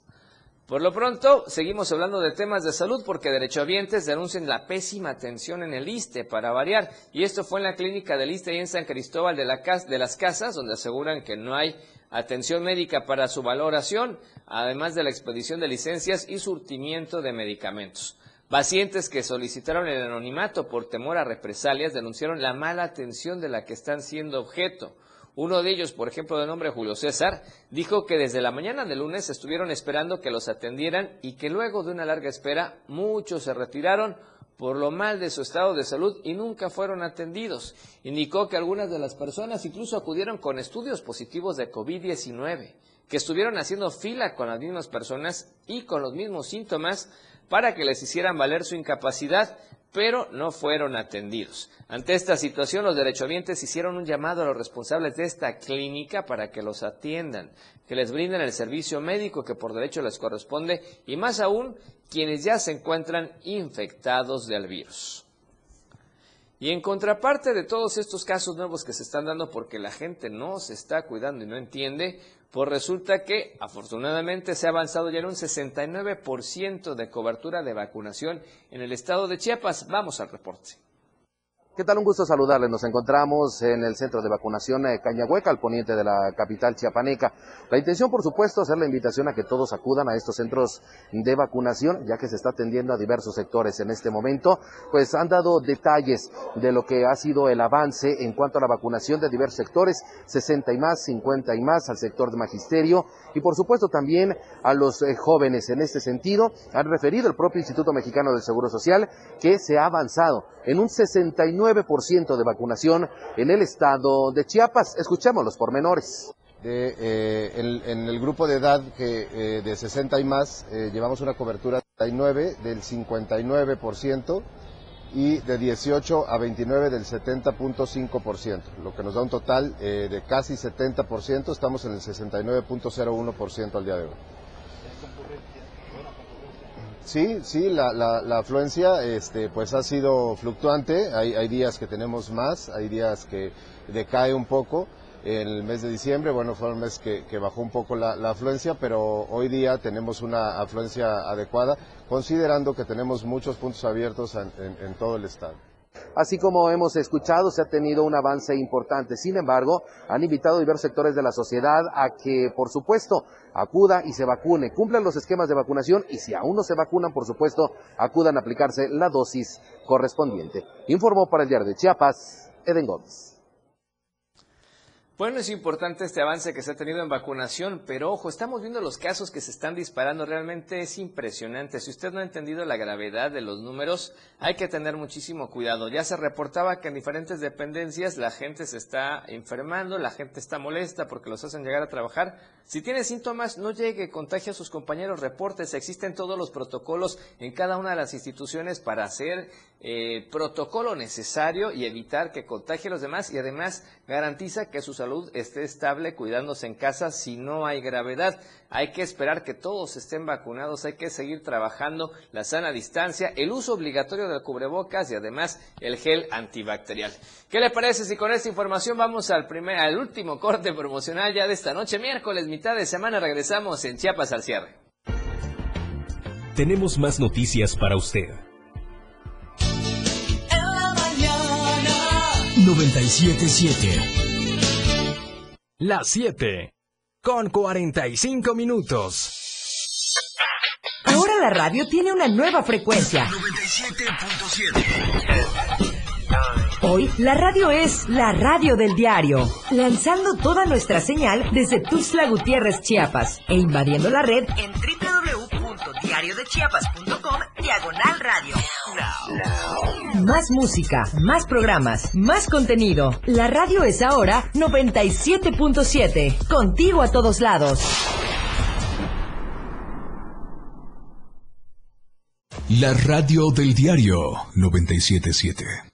Por lo pronto, seguimos hablando de temas de salud porque derechohabientes denuncian la pésima atención en el ISTE para variar. Y esto fue en la clínica del ISTE y en San Cristóbal de, la, de las Casas, donde aseguran que no hay atención médica para su valoración, además de la expedición de licencias y surtimiento de medicamentos. Pacientes que solicitaron el anonimato por temor a represalias denunciaron la mala atención de la que están siendo objeto. Uno de ellos, por ejemplo, de nombre Julio César, dijo que desde la mañana del lunes estuvieron esperando que los atendieran y que luego de una larga espera muchos se retiraron por lo mal de su estado de salud y nunca fueron atendidos. Indicó que algunas de las personas incluso acudieron con estudios positivos de COVID-19, que estuvieron haciendo fila con las mismas personas y con los mismos síntomas para que les hicieran valer su incapacidad, pero no fueron atendidos. Ante esta situación, los derechohabientes hicieron un llamado a los responsables de esta clínica para que los atiendan, que les brinden el servicio médico que por derecho les corresponde y más aún quienes ya se encuentran infectados del virus. Y en contraparte de todos estos casos nuevos que se están dando porque la gente no se está cuidando y no entiende, pues resulta que afortunadamente se ha avanzado ya en un 69% de cobertura de vacunación en el estado de Chiapas. Vamos al reporte. ¿Qué tal? Un gusto saludarles. Nos encontramos en el centro de vacunación de Cañahueca, al poniente de la capital chiapaneca. La intención, por supuesto, es hacer la invitación a que todos acudan a estos centros de vacunación, ya que se está atendiendo a diversos sectores en este momento. Pues han dado detalles de lo que ha sido el avance en cuanto a la vacunación de diversos sectores, 60 y más, 50 y más al sector de magisterio y, por supuesto, también a los eh, jóvenes. En este sentido, han referido el propio Instituto Mexicano del Seguro Social que se ha avanzado en un 69% de vacunación en el estado de Chiapas. Escuchemos los pormenores. De, eh, en, el grupo de edad que, eh, de 60 y más eh, llevamos una cobertura del 59% y de 18 a 29 del 70.5%, lo que nos da un total de casi 70%, estamos en el 69.01% al día de hoy. Sí, sí, la, la, afluencia este, pues ha sido fluctuante, hay, hay, días que tenemos más, hay días que decae un poco. El mes de diciembre, bueno, fue un mes que, bajó un poco la, afluencia, pero hoy día tenemos una afluencia adecuada, considerando que tenemos muchos puntos abiertos en todo el estado. Así como hemos escuchado, se ha tenido un avance importante. Sin embargo, han invitado a diversos sectores de la sociedad a que, por supuesto, acuda y se vacune, cumplan los esquemas de vacunación y si aún no se vacunan, por supuesto, acudan a aplicarse la dosis correspondiente. Informó para el diario de Chiapas, Eden Gómez. Bueno, es importante este avance que se ha tenido en vacunación, pero ojo, estamos viendo los casos que se están disparando, realmente es impresionante. Si usted no ha entendido la gravedad de los números, hay que tener muchísimo cuidado. Ya se reportaba que en diferentes dependencias la gente se está enfermando, la gente está molesta porque los hacen llegar a trabajar. Si tiene síntomas, no llegue, contagie a sus compañeros, reportes. Existen todos los protocolos en cada una de las instituciones para hacer eh, protocolo necesario y evitar que contagie a los demás y además garantiza que su salud esté estable cuidándose en casa si no hay gravedad. Hay que esperar que todos estén vacunados, hay que seguir trabajando la sana distancia, el uso obligatorio del cubrebocas y además el gel antibacterial. ¿Qué le parece si con esta información vamos al primer, al último corte promocional ya de esta noche, miércoles, mitad de semana, regresamos en Chiapas al cierre. Tenemos más noticias para usted. 977. Las 7. Con 45 minutos. Ahora la radio tiene una nueva frecuencia. 97.7. Hoy la radio es la radio del diario, lanzando toda nuestra señal desde Tuxtla Gutiérrez, Chiapas, e invadiendo la red en www diario de Chiapas.com, diagonal radio. Más música, más programas, más contenido. La radio es ahora 97.7. Contigo a todos lados. La radio del diario 977.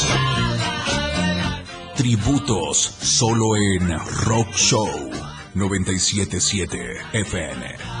Tributos solo en Rock Show 977 FM.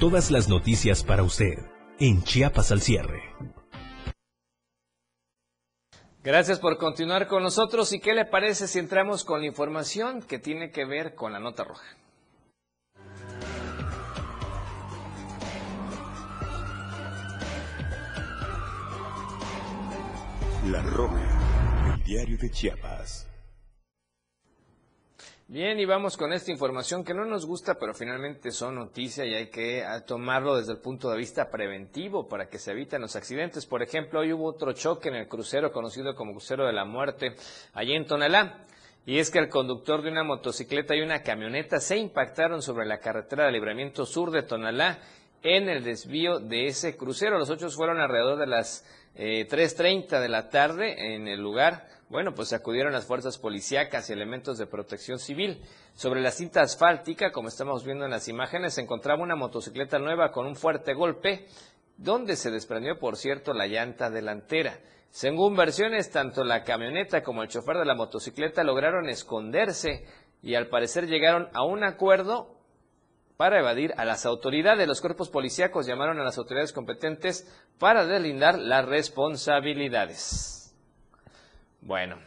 Todas las noticias para usted en Chiapas al cierre. Gracias por continuar con nosotros. ¿Y qué le parece si entramos con la información que tiene que ver con la nota roja? La Roja, el diario de Chiapas. Bien, y vamos con esta información que no nos gusta, pero finalmente son noticia y hay que ah, tomarlo desde el punto de vista preventivo para que se eviten los accidentes. Por ejemplo, hoy hubo otro choque en el crucero conocido como crucero de la muerte, allí en Tonalá. Y es que el conductor de una motocicleta y una camioneta se impactaron sobre la carretera de libramiento sur de Tonalá en el desvío de ese crucero. Los hechos fueron alrededor de las eh, 3.30 de la tarde en el lugar bueno, pues acudieron las fuerzas policíacas y elementos de protección civil. Sobre la cinta asfáltica, como estamos viendo en las imágenes, se encontraba una motocicleta nueva con un fuerte golpe, donde se desprendió, por cierto, la llanta delantera. Según versiones, tanto la camioneta como el chofer de la motocicleta lograron esconderse y al parecer llegaron a un acuerdo para evadir a las autoridades. Los cuerpos policíacos llamaron a las autoridades competentes para deslindar las responsabilidades. Bueno,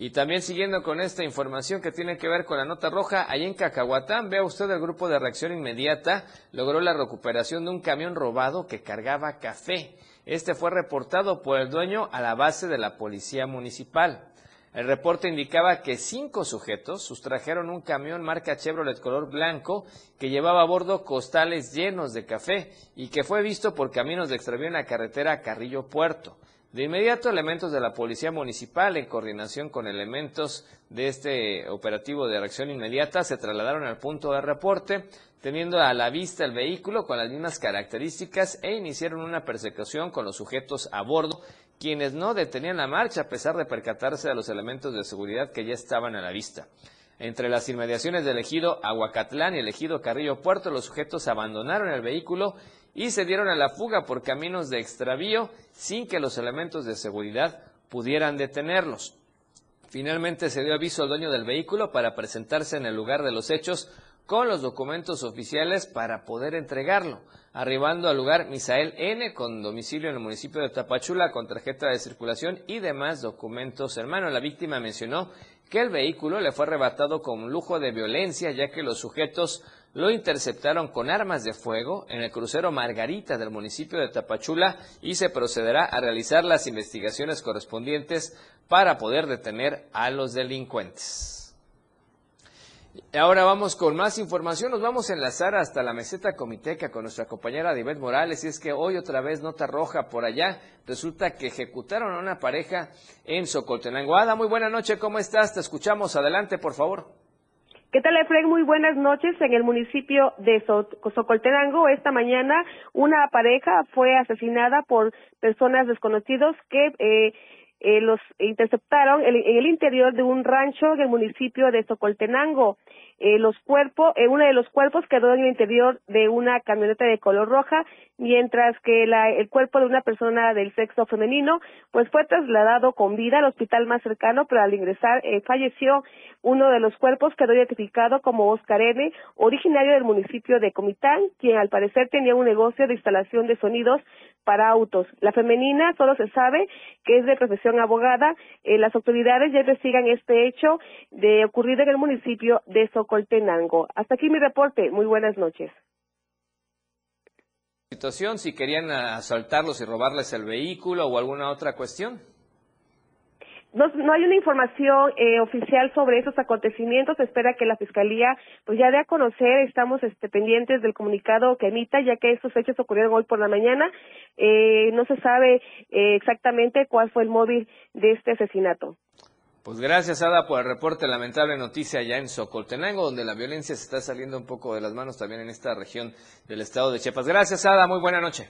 y también siguiendo con esta información que tiene que ver con la nota roja, ahí en Cacahuatán, vea usted el grupo de reacción inmediata logró la recuperación de un camión robado que cargaba café. Este fue reportado por el dueño a la base de la policía municipal. El reporte indicaba que cinco sujetos sustrajeron un camión marca Chevrolet color blanco que llevaba a bordo costales llenos de café y que fue visto por caminos de extravío en la carretera Carrillo Puerto. De inmediato, elementos de la Policía Municipal, en coordinación con elementos de este operativo de reacción inmediata, se trasladaron al punto de reporte, teniendo a la vista el vehículo con las mismas características e iniciaron una persecución con los sujetos a bordo, quienes no detenían la marcha a pesar de percatarse de los elementos de seguridad que ya estaban a la vista. Entre las inmediaciones del ejido Aguacatlán y el ejido Carrillo Puerto, los sujetos abandonaron el vehículo y se dieron a la fuga por caminos de extravío sin que los elementos de seguridad pudieran detenerlos. Finalmente se dio aviso al dueño del vehículo para presentarse en el lugar de los hechos con los documentos oficiales para poder entregarlo. Arribando al lugar Misael N. con domicilio en el municipio de Tapachula con tarjeta de circulación y demás documentos. Hermano, la víctima mencionó que el vehículo le fue arrebatado con lujo de violencia ya que los sujetos lo interceptaron con armas de fuego en el crucero Margarita del municipio de Tapachula y se procederá a realizar las investigaciones correspondientes para poder detener a los delincuentes. Ahora vamos con más información. Nos vamos a enlazar hasta la meseta comiteca con nuestra compañera Divet Morales. Y es que hoy otra vez nota roja por allá. Resulta que ejecutaron a una pareja en Socoltenango. Ada, muy buena noche. ¿Cómo estás? Te escuchamos. Adelante, por favor. ¿Qué tal, Efraín? Muy buenas noches. En el municipio de Socoltenango, esta mañana, una pareja fue asesinada por personas desconocidos que eh, eh, los interceptaron en, el interior de un rancho del municipio de Socoltenango. Eh, los cuerpos, eh, uno de los cuerpos quedó en el interior de una camioneta de color roja, mientras que la, el cuerpo de una persona del sexo femenino, pues fue trasladado con vida al hospital más cercano, pero al ingresar eh, falleció. Uno de los cuerpos quedó identificado como Oscar N., originario del municipio de Comitán, quien al parecer tenía un negocio de instalación de sonidos para autos. La femenina solo se sabe que es de profesión abogada. Eh, las autoridades ya investigan este hecho de ocurrido en el municipio de Socoltenango. Hasta aquí mi reporte. Muy buenas noches. Situación, si querían asaltarlos y robarles el vehículo o alguna otra cuestión. No, hay una información eh, oficial sobre esos acontecimientos. Se espera que la fiscalía pues ya dé a conocer. Estamos este, pendientes del comunicado que emita, ya que estos hechos ocurrieron hoy por la mañana. Eh, no se sabe eh, exactamente cuál fue el móvil de este asesinato. Pues gracias, Ada, por el reporte. Lamentable noticia allá en Socoltenango, donde la violencia se está saliendo un poco de las manos también en esta región del estado de Chiapas. Gracias, Ada. Muy buena noche.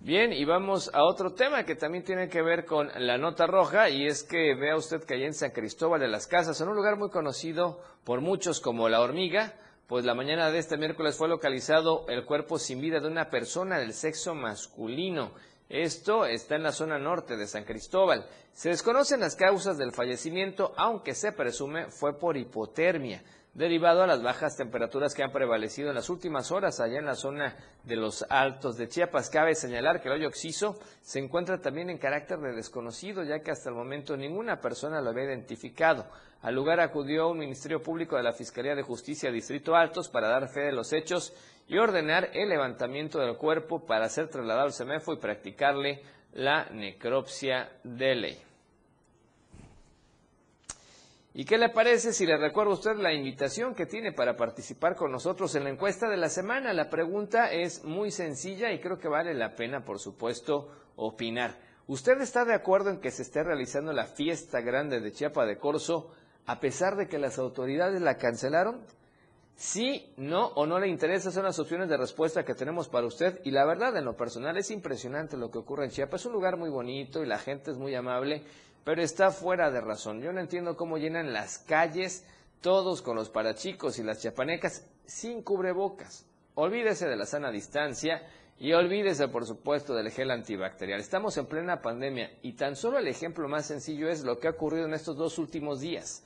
Bien, y vamos a otro tema que también tiene que ver con la nota roja, y es que vea usted que allá en San Cristóbal de las Casas, en un lugar muy conocido por muchos como La Hormiga, pues la mañana de este miércoles fue localizado el cuerpo sin vida de una persona del sexo masculino. Esto está en la zona norte de San Cristóbal. Se desconocen las causas del fallecimiento, aunque se presume fue por hipotermia derivado a las bajas temperaturas que han prevalecido en las últimas horas allá en la zona de los Altos de Chiapas. Cabe señalar que el hoyo oxiso se encuentra también en carácter de desconocido, ya que hasta el momento ninguna persona lo había identificado. Al lugar acudió un Ministerio Público de la Fiscalía de Justicia Distrito Altos para dar fe de los hechos y ordenar el levantamiento del cuerpo para ser trasladado al CEMEFO y practicarle la necropsia de ley. ¿Y qué le parece si le recuerdo a usted la invitación que tiene para participar con nosotros en la encuesta de la semana? La pregunta es muy sencilla y creo que vale la pena, por supuesto, opinar. ¿Usted está de acuerdo en que se esté realizando la fiesta grande de Chiapa de Corzo a pesar de que las autoridades la cancelaron? Sí, no o no le interesa son las opciones de respuesta que tenemos para usted y la verdad en lo personal es impresionante lo que ocurre en Chiapas. Es un lugar muy bonito y la gente es muy amable pero está fuera de razón. Yo no entiendo cómo llenan las calles todos con los parachicos y las chapanecas sin cubrebocas. Olvídese de la sana distancia y olvídese, por supuesto, del gel antibacterial. Estamos en plena pandemia y tan solo el ejemplo más sencillo es lo que ha ocurrido en estos dos últimos días.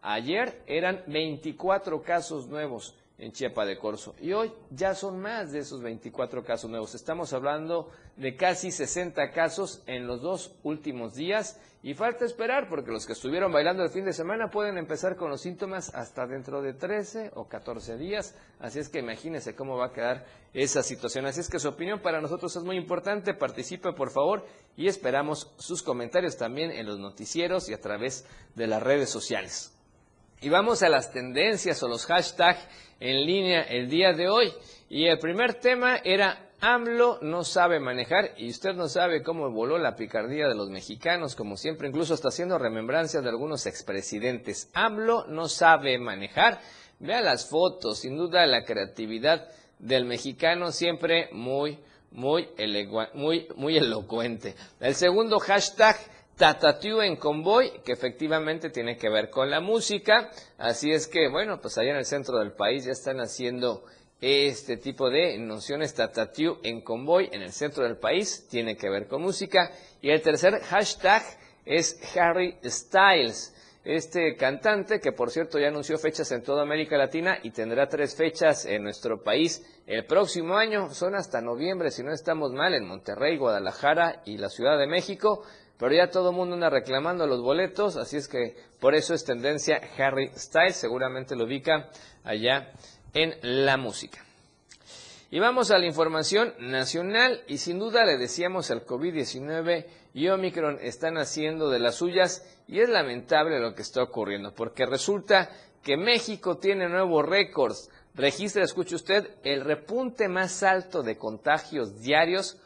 Ayer eran 24 casos nuevos en Chiapa de Corzo. Y hoy ya son más de esos 24 casos nuevos. Estamos hablando de casi 60 casos en los dos últimos días y falta esperar porque los que estuvieron bailando el fin de semana pueden empezar con los síntomas hasta dentro de 13 o 14 días. Así es que imagínense cómo va a quedar esa situación. Así es que su opinión para nosotros es muy importante. Participe por favor y esperamos sus comentarios también en los noticieros y a través de las redes sociales. Y vamos a las tendencias o los hashtags en línea el día de hoy. Y el primer tema era AMLO no sabe manejar y usted no sabe cómo voló la picardía de los mexicanos, como siempre, incluso está haciendo remembrancia de algunos expresidentes. AMLO no sabe manejar. Vea las fotos, sin duda la creatividad del mexicano siempre muy, muy, muy, muy elocuente. El segundo hashtag Tatatiu en convoy, que efectivamente tiene que ver con la música. Así es que, bueno, pues allá en el centro del país ya están haciendo este tipo de nociones Tatatiu en convoy en el centro del país, tiene que ver con música. Y el tercer hashtag es Harry Styles. este cantante, que por cierto ya anunció fechas en toda América Latina y tendrá tres fechas en nuestro país el próximo año. Son hasta noviembre, si no estamos mal, en Monterrey, Guadalajara y la Ciudad de México. Pero ya todo el mundo anda reclamando los boletos, así es que por eso es tendencia Harry Styles, seguramente lo ubica allá en la música. Y vamos a la información nacional y sin duda le decíamos al COVID-19 y Omicron están haciendo de las suyas y es lamentable lo que está ocurriendo porque resulta que México tiene nuevos récords. Registra, escuche usted, el repunte más alto de contagios diarios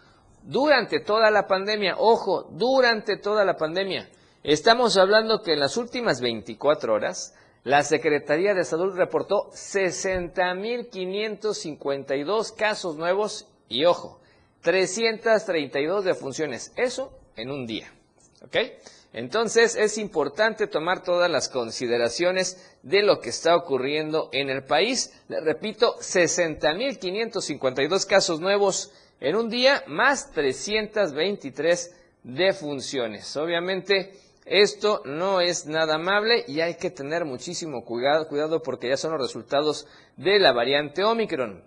durante toda la pandemia. Ojo, durante toda la pandemia. Estamos hablando que en las últimas 24 horas la Secretaría de Salud reportó 60.552 casos nuevos y, ojo, 332 defunciones. Eso en un día. ¿Ok? Entonces es importante tomar todas las consideraciones de lo que está ocurriendo en el país. Le repito, 60.552 casos nuevos en un día, más 323 defunciones. Obviamente, esto no es nada amable y hay que tener muchísimo cuidado, cuidado porque ya son los resultados de la variante Omicron.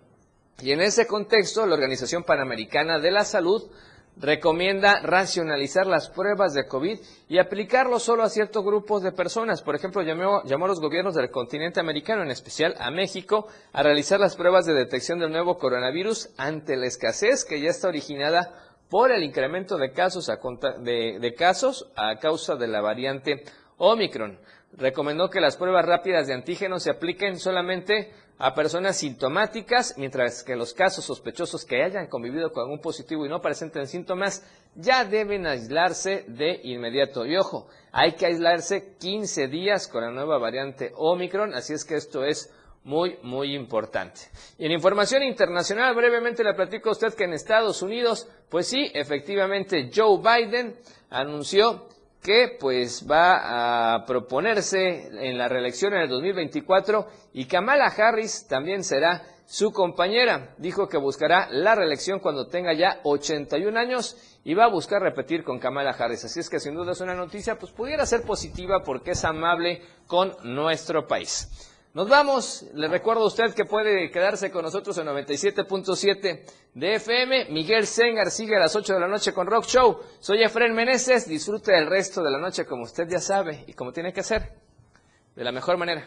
Y en ese contexto, la Organización Panamericana de la Salud recomienda racionalizar las pruebas de COVID y aplicarlo solo a ciertos grupos de personas. Por ejemplo, llamó, llamó a los gobiernos del continente americano, en especial a México, a realizar las pruebas de detección del nuevo coronavirus ante la escasez que ya está originada por el incremento de casos a, de, casos a causa de la variante Omicron. Recomendó que las pruebas rápidas de antígenos se apliquen solamente a personas sintomáticas, mientras que los casos sospechosos que hayan convivido con algún positivo y no presenten síntomas ya deben aislarse de inmediato. Y ojo, hay que aislarse 15 días con la nueva variante Omicron, así es que esto es muy, muy importante. Y en información internacional, brevemente le platico a usted que en Estados Unidos, pues sí, efectivamente Joe Biden anunció que pues va a proponerse en la reelección en el 2024 y Kamala Harris también será su compañera. Dijo que buscará la reelección cuando tenga ya 81 años y va a buscar repetir con Kamala Harris. Así es que sin duda es una noticia, pues pudiera ser positiva porque es amable con nuestro país. Nos vamos. Le recuerdo a usted que puede quedarse con nosotros en 97.7 de FM. Miguel Sengar sigue a las 8 de la noche con Rock Show. Soy Efren Meneses. Disfrute del resto de la noche como usted ya sabe y como tiene que hacer. De la mejor manera.